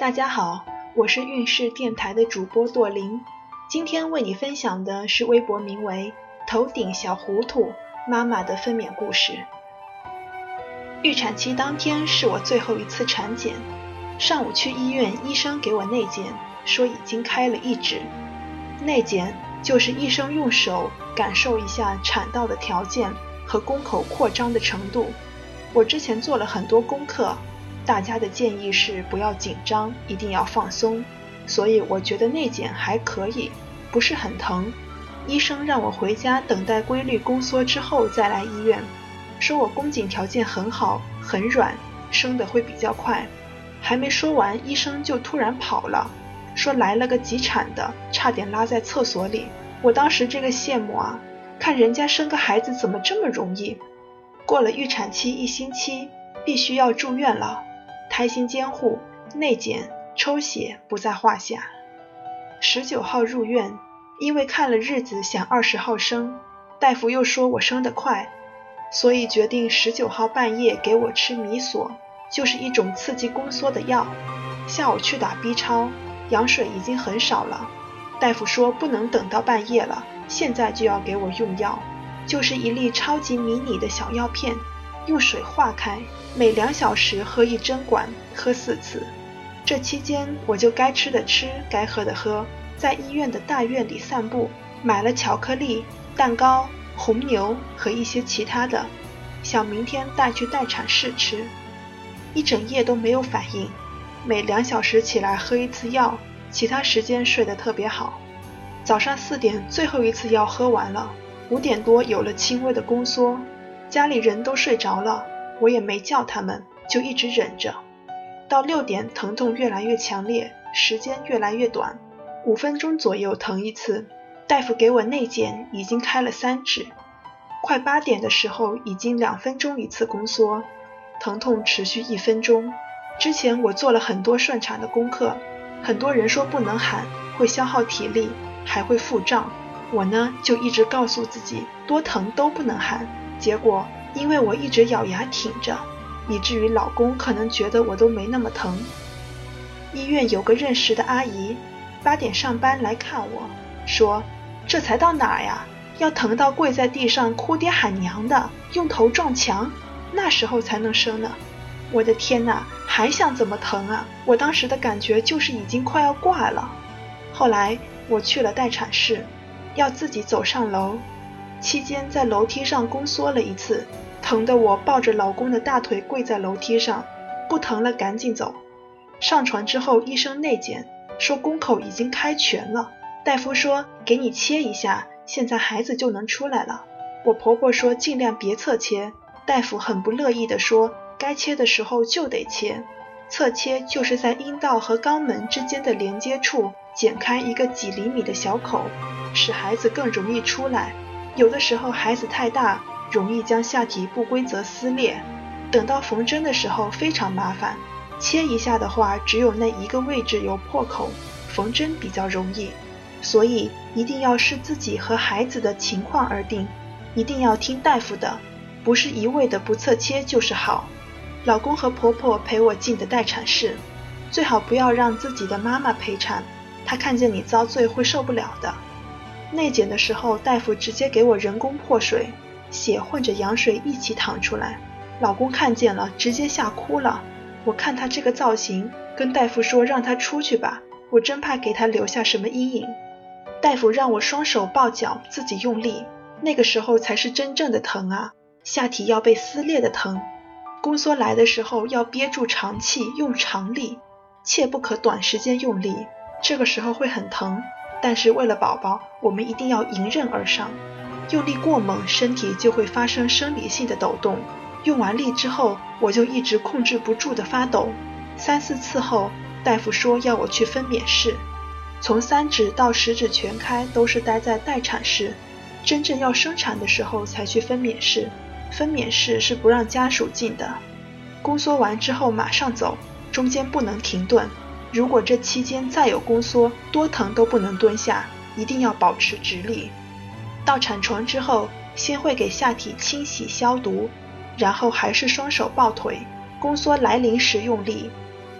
大家好，我是运势电台的主播朵琳，今天为你分享的是微博名为“头顶小糊涂妈妈”的分娩故事。预产期当天是我最后一次产检，上午去医院，医生给我内检，说已经开了一指。内检就是医生用手感受一下产道的条件和宫口扩张的程度。我之前做了很多功课，大家的建议是不要紧张，一定要放松，所以我觉得内检还可以，不是很疼。医生让我回家等待规律宫缩之后再来医院。说我宫颈条件很好，很软，生的会比较快。还没说完，医生就突然跑了，说来了个急产的，差点拉在厕所里。我当时这个羡慕啊，看人家生个孩子怎么这么容易。过了预产期一星期，必须要住院了，胎心监护、内检、抽血不在话下。十九号入院，因为看了日子想二十号生，大夫又说我生得快。所以决定十九号半夜给我吃米索，就是一种刺激宫缩的药。下午去打 B 超，羊水已经很少了。大夫说不能等到半夜了，现在就要给我用药，就是一粒超级迷你的小药片，用水化开，每两小时喝一针管，喝四次。这期间我就该吃的吃，该喝的喝，在医院的大院里散步，买了巧克力、蛋糕。红牛和一些其他的，想明天带去待产室吃。一整夜都没有反应，每两小时起来喝一次药，其他时间睡得特别好。早上四点最后一次药喝完了，五点多有了轻微的宫缩，家里人都睡着了，我也没叫他们，就一直忍着。到六点疼痛越来越强烈，时间越来越短，五分钟左右疼一次。大夫给我内检，已经开了三指。快八点的时候，已经两分钟一次宫缩，疼痛持续一分钟。之前我做了很多顺产的功课，很多人说不能喊，会消耗体力，还会腹胀。我呢，就一直告诉自己，多疼都不能喊。结果因为我一直咬牙挺着，以至于老公可能觉得我都没那么疼。医院有个认识的阿姨，八点上班来看我，说。这才到哪儿呀？要疼到跪在地上哭爹喊娘的，用头撞墙，那时候才能生呢。我的天哪，还想怎么疼啊？我当时的感觉就是已经快要挂了。后来我去了待产室，要自己走上楼，期间在楼梯上宫缩了一次，疼得我抱着老公的大腿跪在楼梯上，不疼了赶紧走。上床之后，医生内检说宫口已经开全了。大夫说：“给你切一下，现在孩子就能出来了。”我婆婆说：“尽量别侧切。”大夫很不乐意地说：“该切的时候就得切，侧切就是在阴道和肛门之间的连接处剪开一个几厘米的小口，使孩子更容易出来。有的时候孩子太大，容易将下体不规则撕裂，等到缝针的时候非常麻烦。切一下的话，只有那一个位置有破口，缝针比较容易。”所以一定要视自己和孩子的情况而定，一定要听大夫的，不是一味的不侧切就是好。老公和婆婆陪我进的待产室，最好不要让自己的妈妈陪产，她看见你遭罪会受不了的。内检的时候，大夫直接给我人工破水，血混着羊水一起淌出来，老公看见了直接吓哭了。我看他这个造型，跟大夫说让他出去吧，我真怕给他留下什么阴影。大夫让我双手抱脚，自己用力，那个时候才是真正的疼啊！下体要被撕裂的疼。宫缩来的时候要憋住长气，用长力，切不可短时间用力，这个时候会很疼。但是为了宝宝，我们一定要迎刃而上。用力过猛，身体就会发生生理性的抖动。用完力之后，我就一直控制不住的发抖。三四次后，大夫说要我去分娩室。从三指到十指全开都是待在待产室，真正要生产的时候才去分娩室。分娩室是不让家属进的。宫缩完之后马上走，中间不能停顿。如果这期间再有宫缩，多疼都不能蹲下，一定要保持直立。到产床之后，先会给下体清洗消毒，然后还是双手抱腿。宫缩来临时用力。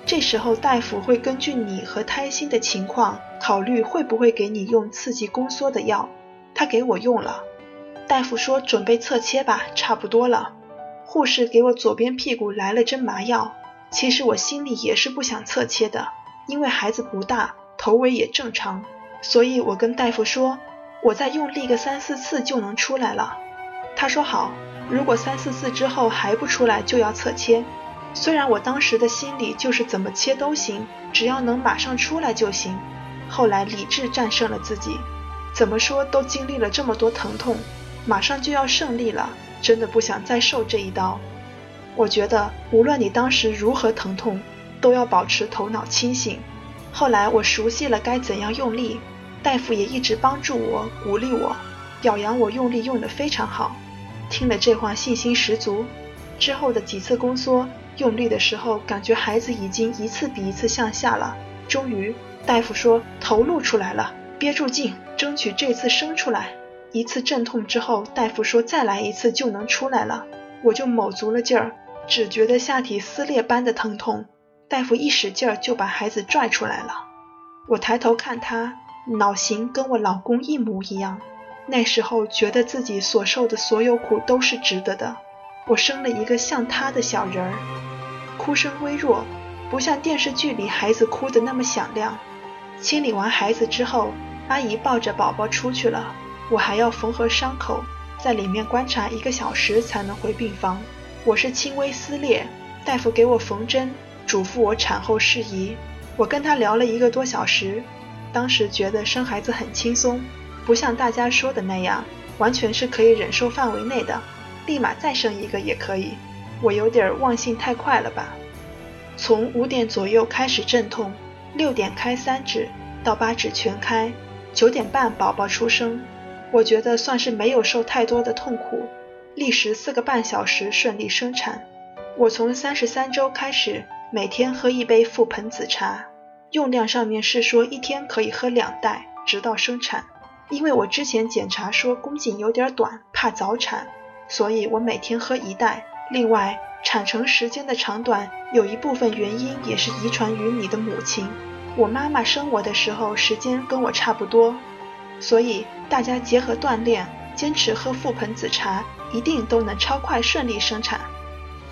这时候大夫会根据你和胎心的情况，考虑会不会给你用刺激宫缩的药。他给我用了。大夫说准备侧切吧，差不多了。护士给我左边屁股来了针麻药。其实我心里也是不想侧切的，因为孩子不大，头围也正常。所以我跟大夫说，我再用力个三四次就能出来了。他说好，如果三四次之后还不出来，就要侧切。虽然我当时的心里就是怎么切都行，只要能马上出来就行。后来理智战胜了自己，怎么说都经历了这么多疼痛，马上就要胜利了，真的不想再受这一刀。我觉得无论你当时如何疼痛，都要保持头脑清醒。后来我熟悉了该怎样用力，大夫也一直帮助我、鼓励我，表扬我用力用得非常好。听了这话，信心十足。之后的几次宫缩。用力的时候，感觉孩子已经一次比一次向下了。终于，大夫说头露出来了，憋住劲，争取这次生出来。一次阵痛之后，大夫说再来一次就能出来了。我就卯足了劲儿，只觉得下体撕裂般的疼痛。大夫一使劲儿就把孩子拽出来了。我抬头看他，脑型跟我老公一模一样。那时候觉得自己所受的所有苦都是值得的。我生了一个像他的小人儿。哭声微弱，不像电视剧里孩子哭的那么响亮。清理完孩子之后，阿姨抱着宝宝出去了，我还要缝合伤口，在里面观察一个小时才能回病房。我是轻微撕裂，大夫给我缝针，嘱咐我产后事宜。我跟他聊了一个多小时，当时觉得生孩子很轻松，不像大家说的那样，完全是可以忍受范围内的，立马再生一个也可以。我有点忘性太快了吧？从五点左右开始阵痛，六点开三指，到八指全开，九点半宝宝出生。我觉得算是没有受太多的痛苦，历时四个半小时顺利生产。我从三十三周开始每天喝一杯覆盆子茶，用量上面是说一天可以喝两袋，直到生产。因为我之前检查说宫颈有点短，怕早产，所以我每天喝一袋。另外，产程时间的长短有一部分原因也是遗传于你的母亲。我妈妈生我的时候时间跟我差不多，所以大家结合锻炼，坚持喝覆盆子茶，一定都能超快顺利生产。